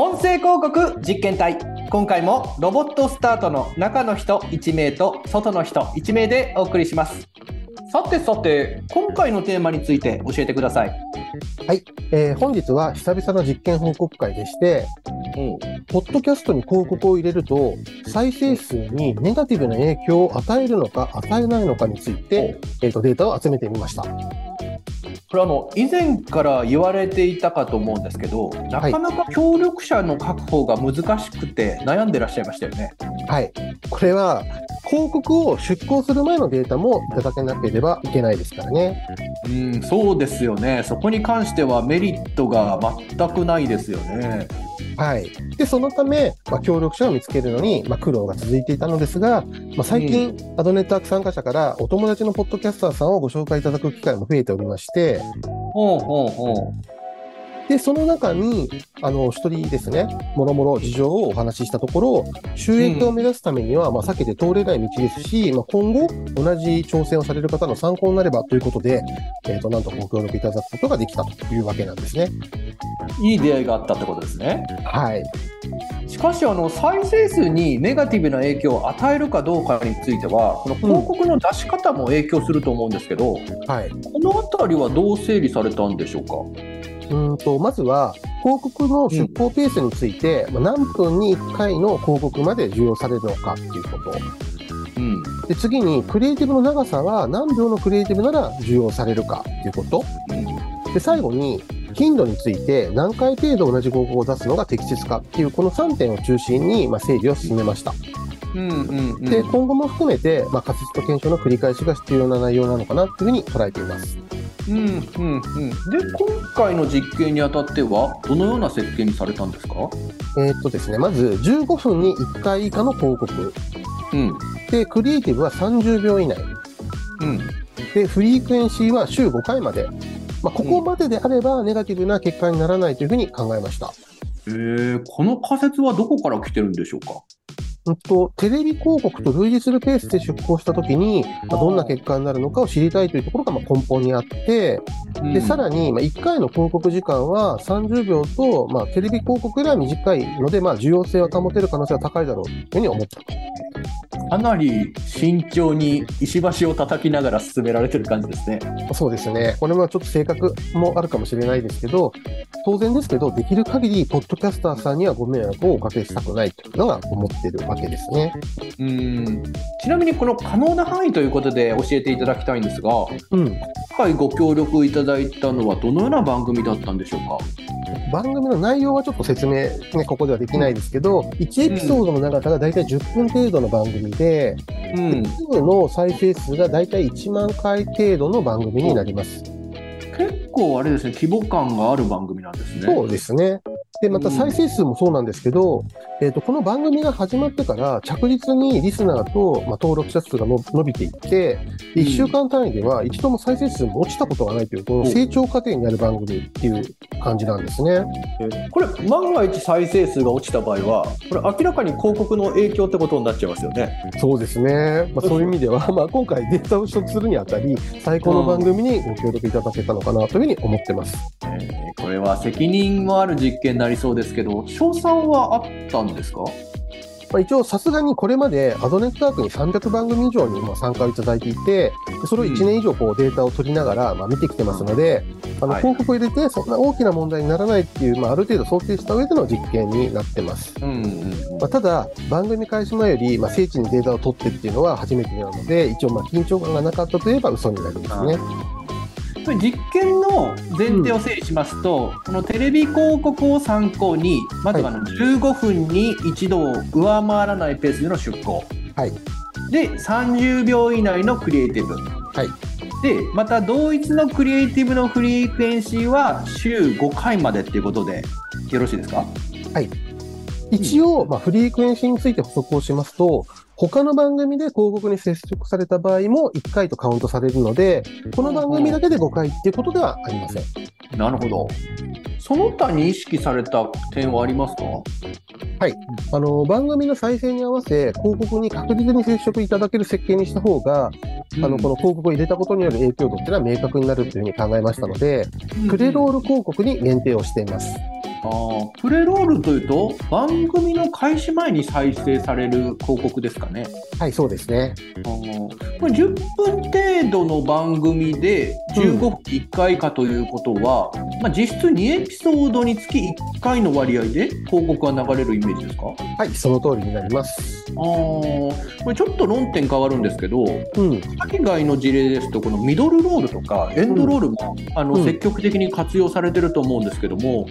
音声広告実験隊。今回もロボットスタートの中の人1名と外の人1名でお送りします。さてさて今回のテーマについて教えてください。はい、えー本日は久々の実験報告会でして、ポッドキャストに広告を入れると、再生数にネガティブな影響を与えるのか与えないのかについて、えーとデータを集めてみました。これあの以前から言われていたかと思うんですけどなかなか協力者の確保が難しくて悩んでらっしゃいましたよねはい。これは、広告を出稿する前のデータもいただけなければいけないですからね。うんそうですよねそこに関してはメリットが全くないですよねはい。で、そのため、まあ、協力者を見つけるのに、まあ、苦労が続いていたのですが、まあ、最近、アドネットワーク参加者からお友達のポッドキャスターさんをご紹介いただく機会も増えておりまして、ほうほうほで、その中に、あの、一人ですね、もろもろ事情をお話ししたところ、収益を目指すためには、まあ、避けて通れない道ですし、まあ、今後、同じ挑戦をされる方の参考になればということで、えっ、と、なんとご協力いただくことができたというわけなんですね。ういい出会いがあったってことですねはい。しかしあの再生数にネガティブな影響を与えるかどうかについてはこの広告の出し方も影響すると思うんですけど、はい。この辺りはどう整理されたんでしょうか？うーんと、まずは、広告の出稿ペースについて、まあ何分に1回の広告まで重要されるのかっていうこと。うんで、次に、クリエイティブの長さは何秒のクリエイティブなら重要されるかっていうこと。で、最後に、頻度について何回程度同じ広告を出すのが適切かっていう、この3点を中心に、まあ、整理を進めました。うんうんうんで、今後も含めて、まあ、仮説と検証の繰り返しが必要な内容なのかなっていうふうに捉えています。うんうんうんで今回の実験にあたってはどのような設計にされたんですか？えーっとですね、まず15分に1回以下の広告。うんで、クリエイティブは30秒以内。うんで、フリークエンシーは週5回まで。まあ、ここまでであれば、ネガティブな結果にならないというふうに考えました。えー、この仮説はどこから来てるんでしょうか？うんと、テレビ広告と類似するペースで出稿したときに、まあどんな結果になるのかを知りたいというところがまあ根本にあって、で、さらに、まあ、1回の広告時間は30秒と、まあ、テレビ広告よりは短いので、まあ、重要性を保てる可能性は高いだろうというふうに思ったと。かなり慎重に石橋を叩きながら進められてる感じですねそうですね。これはちょっと性格もあるかもしれないですけど、当然ですけど、できる限り、ポッドキャスターさんにはご迷惑をおかけしたくないというのが思ってるわけですね。うんちなみにこの可能な範囲ということで教えていただきたいんですがうん。今回ご協力いただいたのはどのような番組だったんでしょうか？番組の内容はちょっと説明、ね、ここではできないですけど、1エピソードの長さがだいたい10分程度の番組で、うんの再生数がだいたい1万回程度の番組になります。結構あれですね規模感がある番組なんですねそうですね。で、またうん再生数もそうなんですけど、えっ、と、この番組が始まってから着実にリスナーと、まあ、登録者数がの伸びていって、うん1週間単位では一度も再生数も落ちたことがないという、この成長過程になる番組っていう感じなんですね。これ万が一再生数が落ちた場合はこれ明らかに広告の影響ってことになっちゃいますよねそうですね。まあ、そういう意味では、まあ、今回データを取得するにあたり、最高の番組にご協力いただけたのかなというふうに思ってます。えーこれは責任もある実験になりそうですけど賞賛はあったんですか？まあ、一応、さすがにこれまでアドネットワークに300番組以上にまあ参加をいただいていて、でそれを1年以上こうデータを取りながらまあ見てきてますので、あのはい。広告を入れてそんな大きな問題にならないっていう、まあ、ある程度想定した上での実験になってます。うんうんまあ、ただ、番組開始前より、まあ、精緻にデータを取ってっていうのは初めてなので、一応、まあ緊張感がなかったといえば嘘になりますね。これ実験の前提を整理しますと、このテレビ広告を参考にまずはあの15分に一度を上回らないペースでの出稿、はい。で30秒以内のクリエイティブ、はい。でまた同一のクリエイティブのフリークエンシーは週5回までっていうことでよろしいですか？一応、まあ、フリークエンシーについて補足をしますと、他の番組で広告に接触された場合も1回とカウントされるので、この番組だけで5回っていうことではありません。なるほど。その他に意識された点はありますか？あの、番組の再生に合わせ、広告に確実に接触いただける設計にした方が、あの、この広告を入れたことによる影響度っていうのは明確になるというふうに考えましたので、プレロール広告に限定をしています。あープレロールというと、番組の開始前に再生される広告ですかね。はい、そうですね。あーこれ10分程度の番組で15分1回かということは、まあ、実質2エピソードにつき1回の割合で広告が流れるイメージですか？はい、その通りになります。あーこれちょっと論点変わるんですけど、うん。海外の事例ですと、このミドルロールとかエンドロールも、あのうん積極的に活用されてると思うんですけども、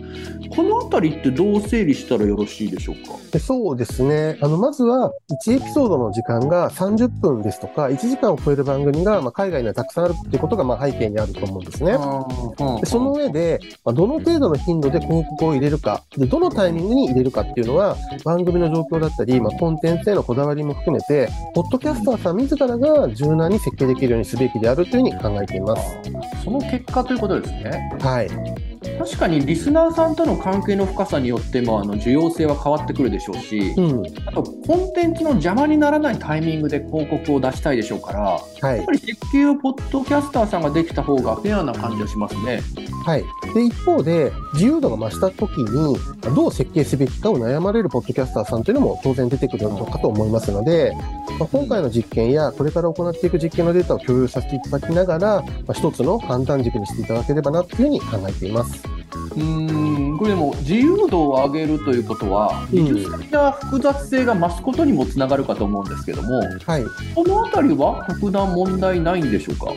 このあたりってどう整理したらよろしいでしょうか？でそうですね。あの、まずは、1エピソードの時間が30分ですとか、1時間を超える番組が、まあ、海外にはたくさんあるっていうことが、まあ、背景にあると思うんですね。でその上で、まあ、どの程度の頻度で広告を入れるか、で、どのタイミングに入れるかっていうのは、番組の状況だったり、まあ、コンテンツへのこだわりも含めて、ポッドキャスターさん自らが柔軟に設計できるようにすべきであるというふうに考えています。その結果ということですね。はい。確かにリスナーさんとの関係の深さによってもあの需要性は変わってくるでしょうし、うん。あとコンテンツの邪魔にならないタイミングで広告を出したいでしょうから、はいやっぱ。り設計をポッドキャスターさんができた方がフェアな感じがしますね。はい。で、一方で、自由度が増した時に、どう設計すべきかを悩まれるポッドキャスターさんというのも当然出てくるのかと思いますので、まあ、今回の実験やこれから行っていく実験のデータを共有させていただきながら、まあ、一つの判断軸にしていただければなというふうに考えています。うーんこれでも自由度を上げるということは、うん技術的な複雑性が増すことにもつながるかと思うんですけども、はい。このあたりは特段問題ないんでしょうか？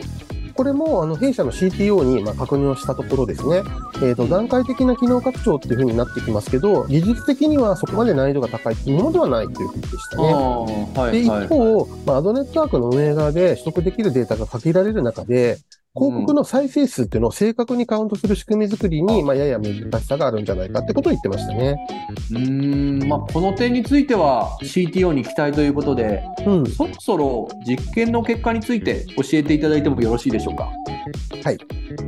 これも、あの、弊社の CTO に、まあ、確認をしたところですね、えっ、と、段階的な機能拡張っていうふうになってきますけど、技術的にはそこまで難易度が高いっていうものではないというふうでしたね。はで、一いはい。方、まあ、アドネットワークの運営側で取得できるデータが限られる中で、広告の再生数っていうのを正確にカウントする仕組み作りに、まあ、やや難しさがあるんじゃないかってことを言ってましたね。うーんまあ、この点については CTO に期待ということで、うん。そろそろ実験の結果について教えていただいてもよろしいでしょうか？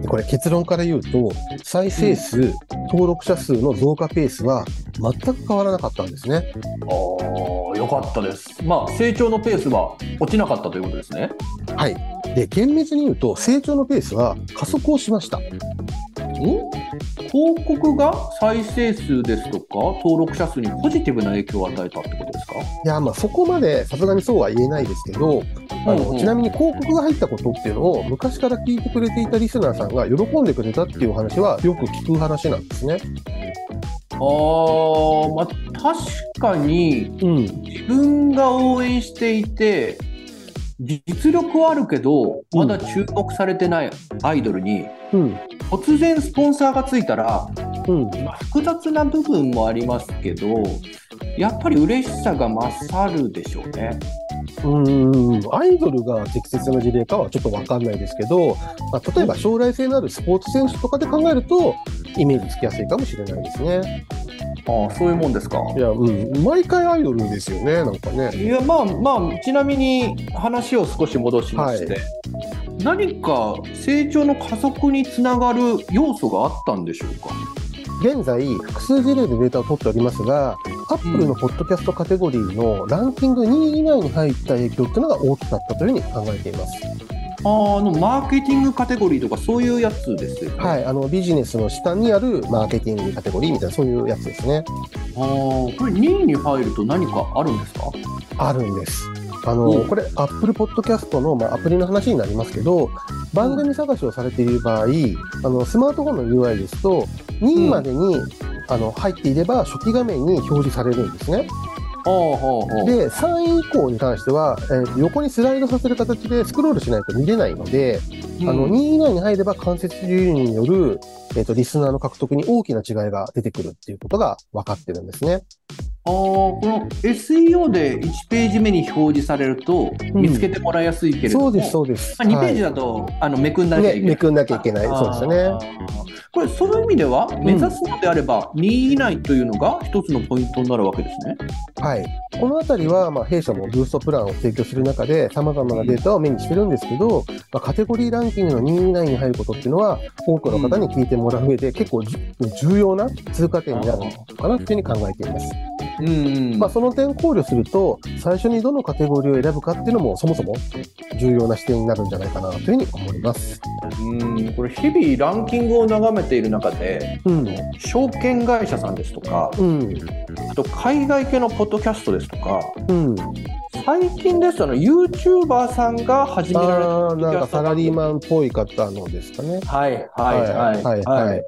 でこれ結論から言うと、再生数、登録者数の増加ペースは全く変わらなかったんですね。ああ、よかったです。まあ、成長のペースは落ちなかったということですね。はい。で、厳密に言うと、成長のペースは加速をしました。ん広告が再生数ですとか登録者数にポジティブな影響を与えたってことですか？いや、まあそこまでさすがにそうは言えないですけど、あの、うんうんちなみに広告が入ったことっていうのを昔から聞いてくれていたリスナーさんが喜んでくれたっていう話はよく聞く話なんですね。あー、まあ、確かにうん。自分が応援していて実力はあるけどまだ注目されてないアイドルにうん。突然スポンサーがついたら、うん。まあ、複雑な部分もありますけどやっぱり嬉しさが勝るでしょうね。うん。アイドルが適切な事例かはちょっとわかんないですけど、まあ、例えば将来性のあるスポーツ選手とかで考えると、イメージつきやすいかもしれないですね。ああそういうもんですか。いや、うん。毎回アイドルですよね、なんかね。いやまあまあちなみに話を少し戻しまして、何か成長の加速につながる要素があったんでしょうか？現在、複数事例でデータを取っておりますが、アップルのポッドキャストカテゴリーのランキング2位以内に入った影響っていうのが大きかったというふうに考えています。あのマーケティングカテゴリーとかそういうやつですよね。はい、あのビジネスの下にあるマーケティングカテゴリーみたいなそういうやつですね。あーこれ2位に入ると何かあるんですか？あるんです。あうのんこれ、Apple Podcast の、まあ、アプリの話になりますけど、番組探しをされている場合、あのスマートフォンの UI ですと、2位までに、あの入っていれば初期画面に表示されるんですね。で、3位以降に関しては、えー横にスライドさせる形でスクロールしないと見れないので、うんあの2位以内に入れば間接流入による、えー、とリスナーの獲得に大きな違いが出てくるっていうことが分かってるんですね。あーこの SEO で1ページ目に表示されるとうん見つけてもらいやすいけれども、そうです、そうです。まあ、2ページはだと、あのめくんなきゃいけない。ねめくんなきゃいけないそうですよねこれ、その意味では、目指すのであれば、2位以内というのが一つのポイントになるわけですね。い。はい。このあたりは、まあ、弊社もブーストプランを提供する中で、様々なデータを目にしてるんですけど、まあ、カテゴリーランキングの2位以内に入ることっていうのは、多くの方に聞いてもらう上で、結構じ重要な通過点になるのかなっていうふうに考えています。うんまあ、その点考慮すると、最初にどのカテゴリーを選ぶかっていうのも、そもそも重要な視点になるんじゃないかなというふうに思います。うんこれ日々ランキングを眺めている中でうん。証券会社さんですとかうん。あと海外系のポッドキャストですとかうん。最近ですとあの YouTuber さんが始められたなんかサラリーマンっぽい方のですかね。はいはいはいはいはい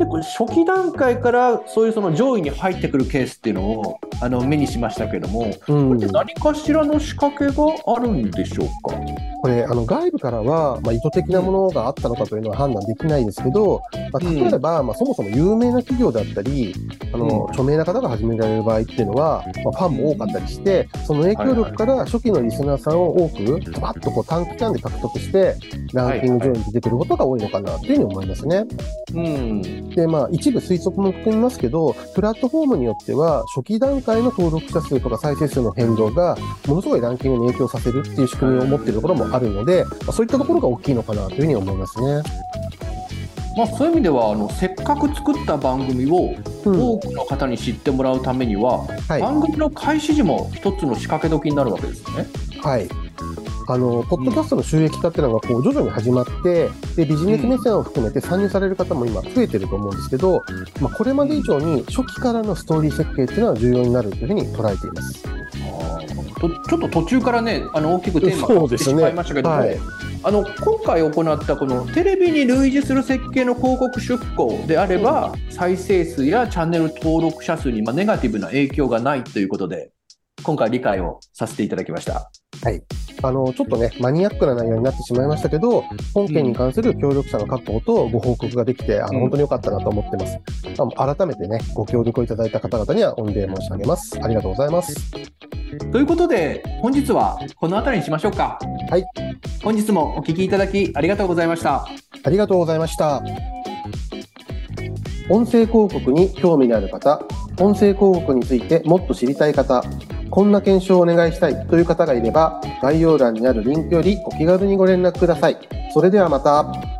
でこれ初期段階からそういうその上位に入ってくるケースっていうのをあの目にしましたけども、うん。これ何かしらの仕掛けがあるんでしょうか？これ、あの外部からは、まあ、意図的なものがあったのかというのは判断できないですけど、まあ、うん。例えば、まあ、そもそも有名な企業だったり、あの著名な方が始められる場合っていうのは、まあ、ファンも多かったりして、その影響力から初期のリスナーさんを多く、ズバッとこう短期間で獲得して、ランキング上位に出てくることが多いのかなというふうに思いますね。うん、で、まあ、一部推測も含みますけど、プラットフォームによっては、初期段階の登録者数とか再生数の変動が、ものすごいランキングに影響させるっていう仕組みを持っているところもあるので、まあ、そういったところが大きいのかなというふうに思いますね。まあ、そういう意味ではあのせっかく作った番組をうん。多くの方に知ってもらうためには、はい。番組の開始時も一つの仕掛け時になるわけですよね。はい。あの、ポッドキャストの収益化っていうのがこう徐々に始まって、で、ビジネス目線を含めて参入される方も今増えてると思うんですけど、まあ、これまで以上に初期からのストーリー設計っていうのは重要になるというふうに捉えています。とちょっと途中からねあの大きくテーマがそうですね。してしまいましたけども、はい。あの今回行ったこのテレビに類似する設計の広告出稿であれば、再生数やチャンネル登録者数にまあネガティブな影響がないということで今回理解をさせていただきました。あの、ちょっとね、マニアックな内容になってしまいましたけど、本件に関する協力者の確保とご報告ができて、あうんの、本当に良かったなと思ってます。改めてね、ご協力をいただいた方々には御礼申し上げます。ありがとうございます。ということで本日はこの辺りにしましょうか。はい。本日もお聞きいただきありがとうございました。ありがとうございました。音声広告に興味のある方、音声広告についてもっと知りたい方、こんな検証をお願いしたいという方がいれば、概要欄にあるリンクよりお気軽にご連絡ください。それではまた。